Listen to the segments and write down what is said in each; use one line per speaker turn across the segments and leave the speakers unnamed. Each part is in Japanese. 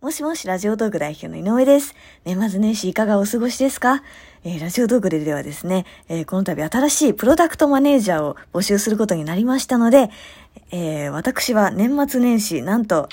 もしもし、ラジオトーク代表の井上です。年末年始いかがお過ごしですか？えー、ラジオトークでではですね、えー、この度新しいプロダクトマネージャーを募集することになりましたので、えー、私は年末年始、なんと、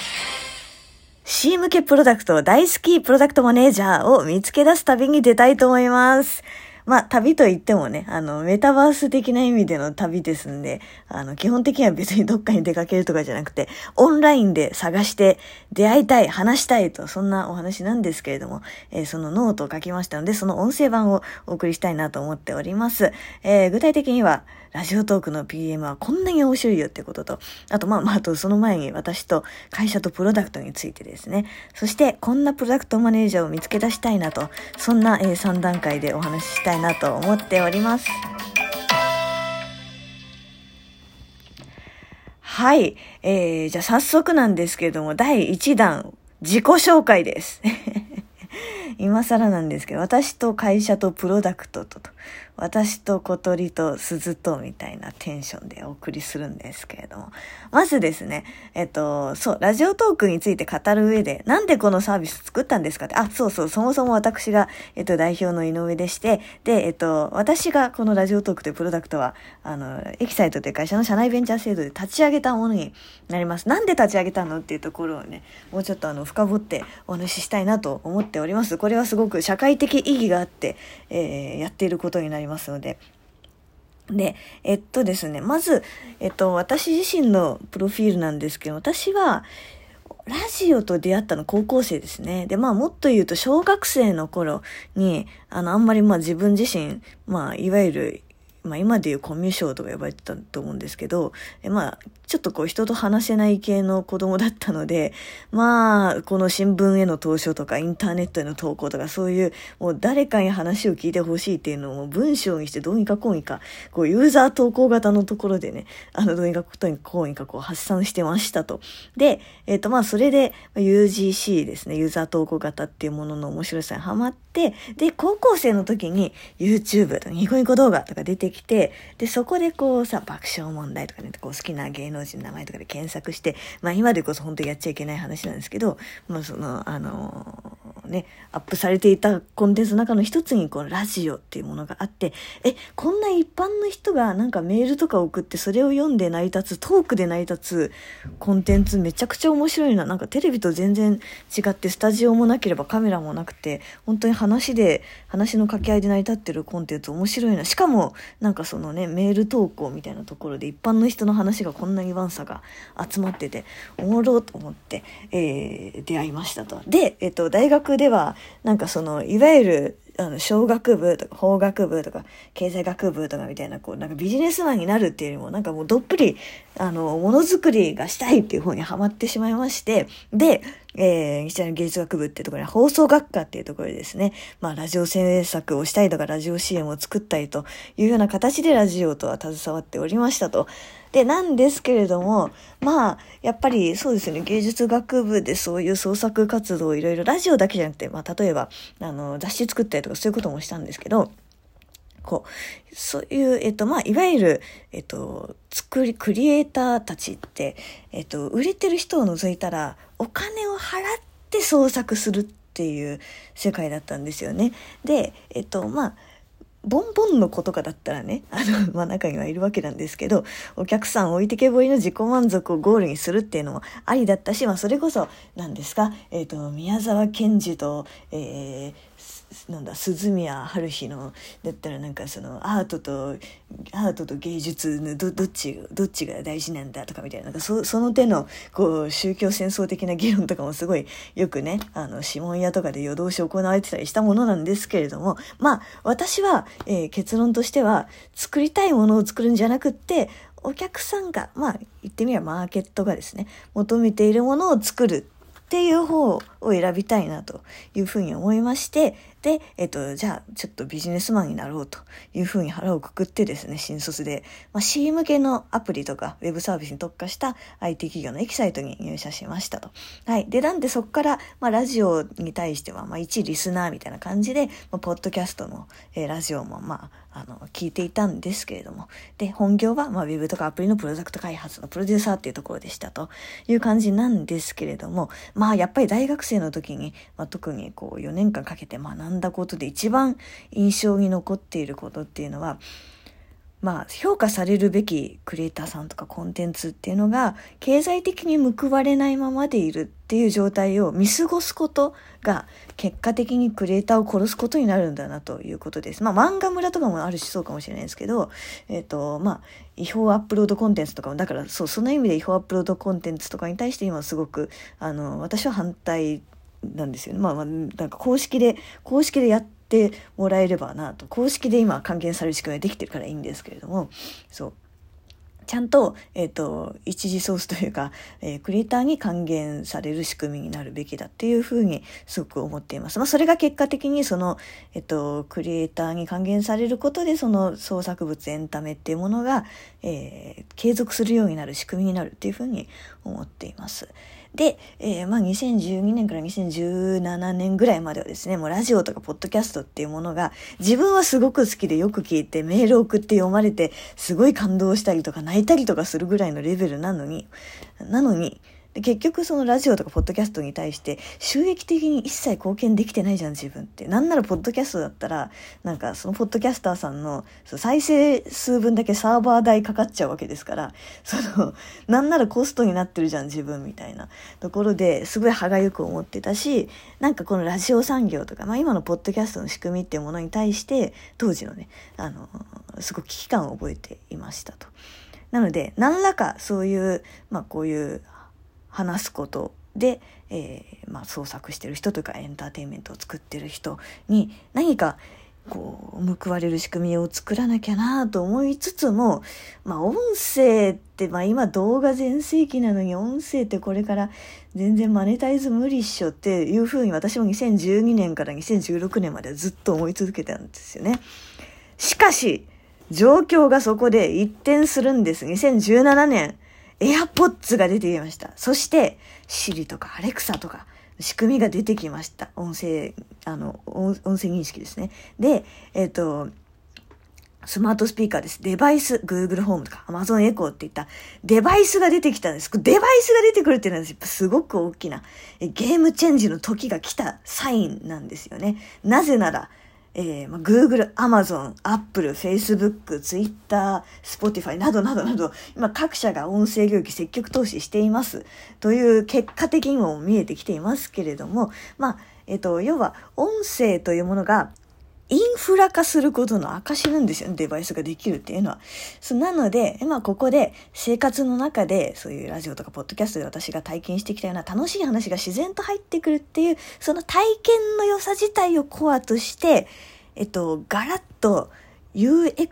C 向けプロダクト大好きプロダクトマネージャーを見つけ出す旅に出たいと思います。まあ、旅と言ってもね、あの、メタバース的な意味での旅ですんで、あの、基本的には別にどっかに出かけるとかじゃなくて、オンラインで探して出会いたい、話したいと、そんなお話なんですけれども、えー、そのノートを書きましたので、その音声版をお送りしたいなと思っております。えー、具体的には、ラジオトークの PM はこんなに面白いよってことと、あと、まあ、まあ、あとその前に私と会社とプロダクトについてですね、そしてこんなプロダクトマネージャーを見つけ出したいなと、そんな、え、3段階でお話ししたいなと思っております。はい。えー、じゃあ早速なんですけれども、第1弾、自己紹介です。今更なんですけど、私と会社とプロダクトと、と私と小鳥と鈴とみたいなテンションでお送りするんですけれども。まずですね、えっと、そう、ラジオトークについて語る上で、なんでこのサービス作ったんですかって、あ、そうそう、そもそも私が、えっと、代表の井上でして、で、えっと、私がこのラジオトークというプロダクトは、あの、エキサイトという会社の社内ベンチャー制度で立ち上げたものになります。なんで立ち上げたのっていうところをね、もうちょっとあの、深掘ってお話ししたいなと思っております。これはすごく社会的意義があって、えー、やっていることことにな。りますので。で、えっとですね、まず、えっと、私自身のプロフィールなんですけど、私は、ラジオと出会ったの高校生ですね。で、まあもっと言うと小学生の頃に、あの、あんまりまあ自分自身、まあいわゆるまあ今でいうコミュ障とか呼ばれてたと思うんですけど、えまあちょっとこう人と話せない系の子供だったので、まあこの新聞への投書とかインターネットへの投稿とかそういうもう誰かに話を聞いてほしいっていうのを文章にしてどうにかこうにか、こうユーザー投稿型のところでね、あのどうにかこうにかこう発散してましたと。で、えっ、ー、とまあそれで UGC ですね、ユーザー投稿型っていうものの面白さにハマって、で、高校生の時に YouTube とかニコニコ動画とか出てきて、で、そこでこうさ、爆笑問題とかね、こう好きな芸能人の名前とかで検索して、まあ今でこそ本当にやっちゃいけない話なんですけど、まあその、あのー、ね、アップされていたコンテンツの中の一つにこうラジオっていうものがあって、え、こんな一般の人がなんかメールとか送ってそれを読んで成り立つ、トークで成り立つコンテンツめちゃくちゃ面白いな。なんかテレビと全然違ってスタジオもなければカメラもなくて、本当に話で、話の掛け合いで成り立ってるコンテンツ面白いな。しかも、なんかそのね、メール投稿みたいなところで一般の人の話がこんなにワンサが集まってて、おもろと思って、えー、出会いましたと。で、えっと、大学では、なんかその、いわゆる、あの、小学部とか法学部とか経済学部とかみたいな、こう、なんかビジネスマンになるっていうよりも、なんかもうどっぷり、あの、ものづくりがしたいっていう方にハマってしまいまして、で、えー、日大の芸術学部っていうところに放送学科っていうところでですね、まあ、ラジオ制作をしたりとか、ラジオ CM を作ったりというような形でラジオとは携わっておりましたと。で、なんですけれども、まあ、やっぱりそうですね、芸術学部でそういう創作活動をいろいろ、ラジオだけじゃなくて、まあ、例えば、あの、雑誌作ったりとかそういうこともしたんですけど、こう、そういう、えっと、まあ、いわゆる、えっと、作り、クリエイターたちって、えっと、売れてる人を除いたら、お金を払って創作するっていう世界だったんですよね。で、えっと、まあ、ボンボンの子とかだったらね、あの、まあ、中にはいるわけなんですけど、お客さん置いてけぼりの自己満足をゴールにするっていうのもありだったし、まあ、それこそ、何ですか、えっ、ー、と、宮沢賢治と、えー、なんだ鈴宮春日のだったらなんかそのアートとアートと芸術のどっちどっちが大事なんだとかみたいななんかそその手のこう宗教戦争的な議論とかもすごいよくねあの指紋屋とかで夜通し行われてたりしたものなんですけれどもまあ私は、えー、結論としては作りたいものを作るんじゃなくってお客さんがまあ言ってみればマーケットがですね求めているものを作るっていう方を選びたいなというふうに思いまして、で、えっと、じゃあ、ちょっとビジネスマンになろうというふうに腹をくくってですね、新卒で、まあ、C 向けのアプリとか、ウェブサービスに特化した IT 企業のエキサイトに入社しましたと。はい。で、なんでそこから、まあ、ラジオに対しては、まあ、一リスナーみたいな感じで、まあ、ポッドキャストの、えー、ラジオも、まあ、あの、聞いていたんですけれども、で、本業は、まあ、ウェブとかアプリのプロダクト開発のプロデューサーっていうところでしたという感じなんですけれども、まあ、やっぱり大学生生の時に、まあ、特にこう4年間かけて学んだことで一番印象に残っていることっていうのはまあ、評価されるべきクリエイターさんとかコンテンツっていうのが経済的に報われないままでいるっていう状態を見過ごすことが結果的にクリエイターを殺すことになるんだなということです。まあ漫画村とかもあるしそうかもしれないですけど、えっ、ー、と、まあ違法アップロードコンテンツとかも、だからそう、その意味で違法アップロードコンテンツとかに対して今すごく、あの、私は反対なんですよね。まあまあ、なんか公式で、公式でやっってもらえればなと公式で今還元される仕組みができてるからいいんですけれどもそうちゃんと、え、ー、と、一時ソースというか、えー、クリエイターに還元される仕組みになるべきだっていうふうにすごく思っています。まあ、それが結果的にその、え、ー、と、クリエイターに還元されることで、その創作物、エンタメっていうものが、え継続するようになる仕組みになるっていうふうに思っています。で、えー、まあ2012年から2017年ぐらいまではですね、もうラジオとかポッドキャストっていうものが自分はすごく好きでよく聞いてメール送って読まれてすごい感動したりとか泣いたりとかするぐらいのレベルなのに、なのに、で結局そのラジオとかポッドキャストに対して収益的に一切貢献できてないじゃん自分って。なんならポッドキャストだったらなんかそのポッドキャスターさんの再生数分だけサーバー代かかっちゃうわけですからそのなんならコストになってるじゃん自分みたいなところですごい歯がゆく思ってたしなんかこのラジオ産業とか、まあ、今のポッドキャストの仕組みっていうものに対して当時のねあのすごく危機感を覚えていましたと。なので何らかそういう、まあ、こういう話すことで、えー、まあ、創作してる人というかエンターテインメントを作ってる人に何かこう報われる仕組みを作らなきゃなと思いつつも、まあ、音声って、まあ、今動画全盛期なのに音声ってこれから全然マネタイズ無理っしょっていうふうに私も2012年から2016年までずっと思い続けたんですよね。しかし状況がそこで一転するんです。2017年。AirPods が出てきました。そして、Siri とか Alexa とか、仕組みが出てきました。音声、あの、音声認識ですね。で、えっ、ー、と、スマートスピーカーです。デバイス、Google ホームとか Amazon Echo っていったデバイスが出てきたんです。デバイスが出てくるっていうのはすごく大きなゲームチェンジの時が来たサインなんですよね。なぜなら、えー、まあ、Google、Amazon、Apple、Facebook、Twitter、Spotify などなどなど、今各社が音声領域積極投資しています。という結果的にも見えてきていますけれども、まあ、えっ、ー、と、要は音声というものがインフラ化することの証なんですよ、デバイスができるっていうのは。そなので、まあここで生活の中で、そういうラジオとかポッドキャストで私が体験してきたような楽しい話が自然と入ってくるっていう、その体験の良さ自体をコアとして、えっと、ガラッと UX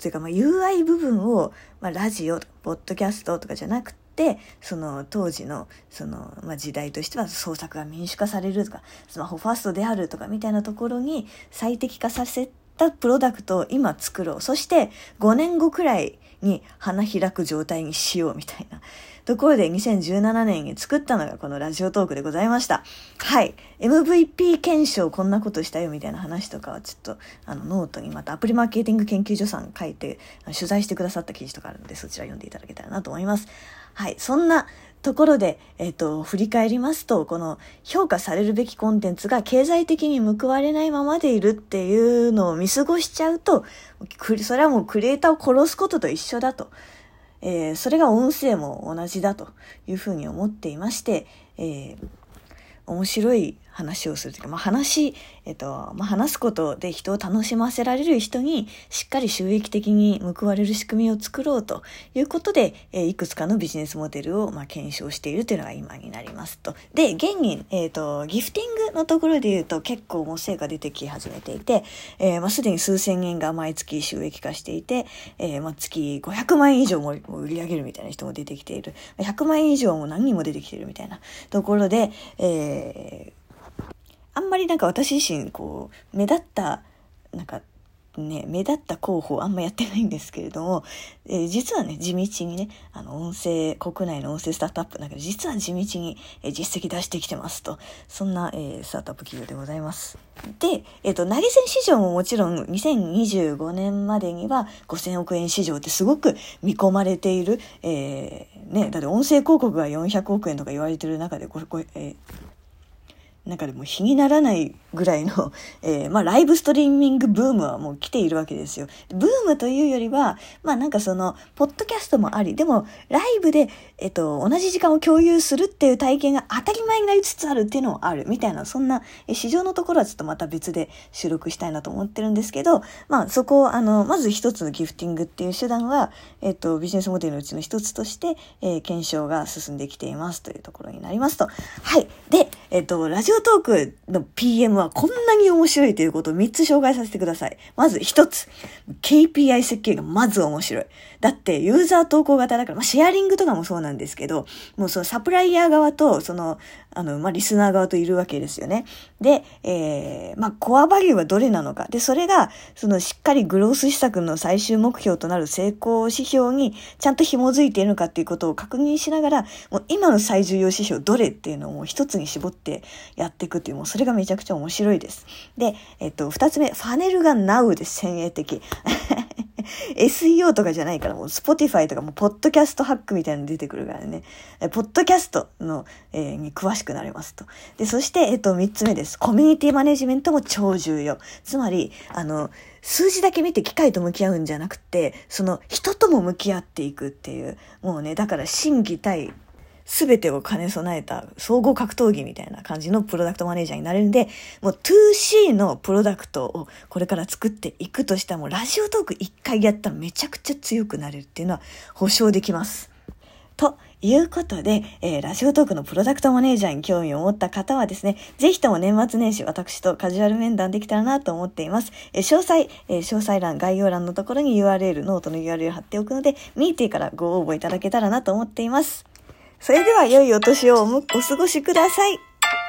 というか、まあ、UI 部分を、まあ、ラジオ、ポッドキャストとかじゃなくで、その当時のその、まあ、時代としては創作が民主化されるとかスマホファーストであるとかみたいなところに最適化させたプロダクトを今作ろう。そして5年後くらいに花開く状態にしようみたいな。ところで2017年に作ったのがこのラジオトークでございました。はい。MVP 検証こんなことしたよみたいな話とかはちょっとあのノートにまたアプリマーケティング研究所さん書いて取材してくださった記事とかあるのでそちら読んでいただけたらなと思います。はい。そんなところで、えっ、と、振り返りますと、この評価されるべきコンテンツが経済的に報われないままでいるっていうのを見過ごしちゃうと、それはもうクリエイターを殺すことと一緒だと。えー、それが音声も同じだというふうに思っていまして、えー、面白い話をするというか、まあ、話、えっと、まあ、話すことで人を楽しませられる人にしっかり収益的に報われる仕組みを作ろうということで、え、いくつかのビジネスモデルを、まあ、検証しているというのが今になりますと。で、現に、えっ、と、ギフティングのところで言うと結構もう成果出てき始めていて、えー、まあ、すでに数千円が毎月収益化していて、えー、まあ、月500万円以上も売り上げるみたいな人も出てきている。100万円以上も何人も出てきているみたいなところで、えーあんまりなんか私自身こう目立ったなんかね、目立った候補あんまやってないんですけれども、えー、実はね、地道にね、あの、音声、国内の音声スタートアップだけど、実は地道に、えー、実績出してきてますと、そんな、えー、スタートアップ企業でございます。で、えっ、と、投げ銭市場ももちろん2025年までには5000億円市場ってすごく見込まれている、えー、ね、だって音声広告が400億円とか言われてる中で、これ、これ、えーなんかでも日にならないぐらいの、えー、まあライブストリーミングブームはもう来ているわけですよ。ブームというよりは、まあなんかその、ポッドキャストもあり、でもライブで、えっと、同じ時間を共有するっていう体験が当たり前になりつつあるっていうのもある、みたいな、そんな、え市場のところはちょっとまた別で収録したいなと思ってるんですけど、まあそこを、あの、まず一つのギフティングっていう手段は、えっと、ビジネスモデルのうちの一つとして、えー、検証が進んできていますというところになりますと。はい。で、えっと、ラジオトークの PM はこんなに面白いということを3つ紹介させてください。まず1つ。KPI 設計がまず面白い。だってユーザー投稿型だから、まあ、シェアリングとかもそうなんですけど、もうそのサプライヤー側と、その、あの、まあ、リスナー側といるわけですよね。で、えー、まあ、コアバリューはどれなのか。で、それが、そのしっかりグロース施策の最終目標となる成功指標にちゃんと紐づいているのかっていうことを確認しながら、もう今の最重要指標どれっていうのをもう一つに絞ってやっっていくっていう、もうそれがめちゃくちゃ面白いです。で、えっと、二つ目、ファネルが Now です先鋭的。SEO とかじゃないから、もう Spotify とかもポッドキャストハックみたいなの出てくるからね。えポッドキャストの、えー、に詳しくなれますと。で、そして、えっと、三つ目です。コミュニティマネジメントも超重要。つまり、あの、数字だけ見て機械と向き合うんじゃなくて、その人とも向き合っていくっていう、もうね、だから心技体全てを兼ね備えた総合格闘技みたいな感じのプロダクトマネージャーになれるんで、もう 2C のプロダクトをこれから作っていくとしたらもう Radiotalk 一回やったらめちゃくちゃ強くなれるっていうのは保証できます。ということで、えー、 Radiotalk のプロダクトマネージャーに興味を持った方はですね、ぜひとも年末年始私とカジュアル面談できたらなと思っています。えー、詳細、えー、詳細欄、概要欄のところに URL、 note の URL 貼っておくので、見てからご応募いただけたらなと思っています。それでは良いお年をお過ごしください。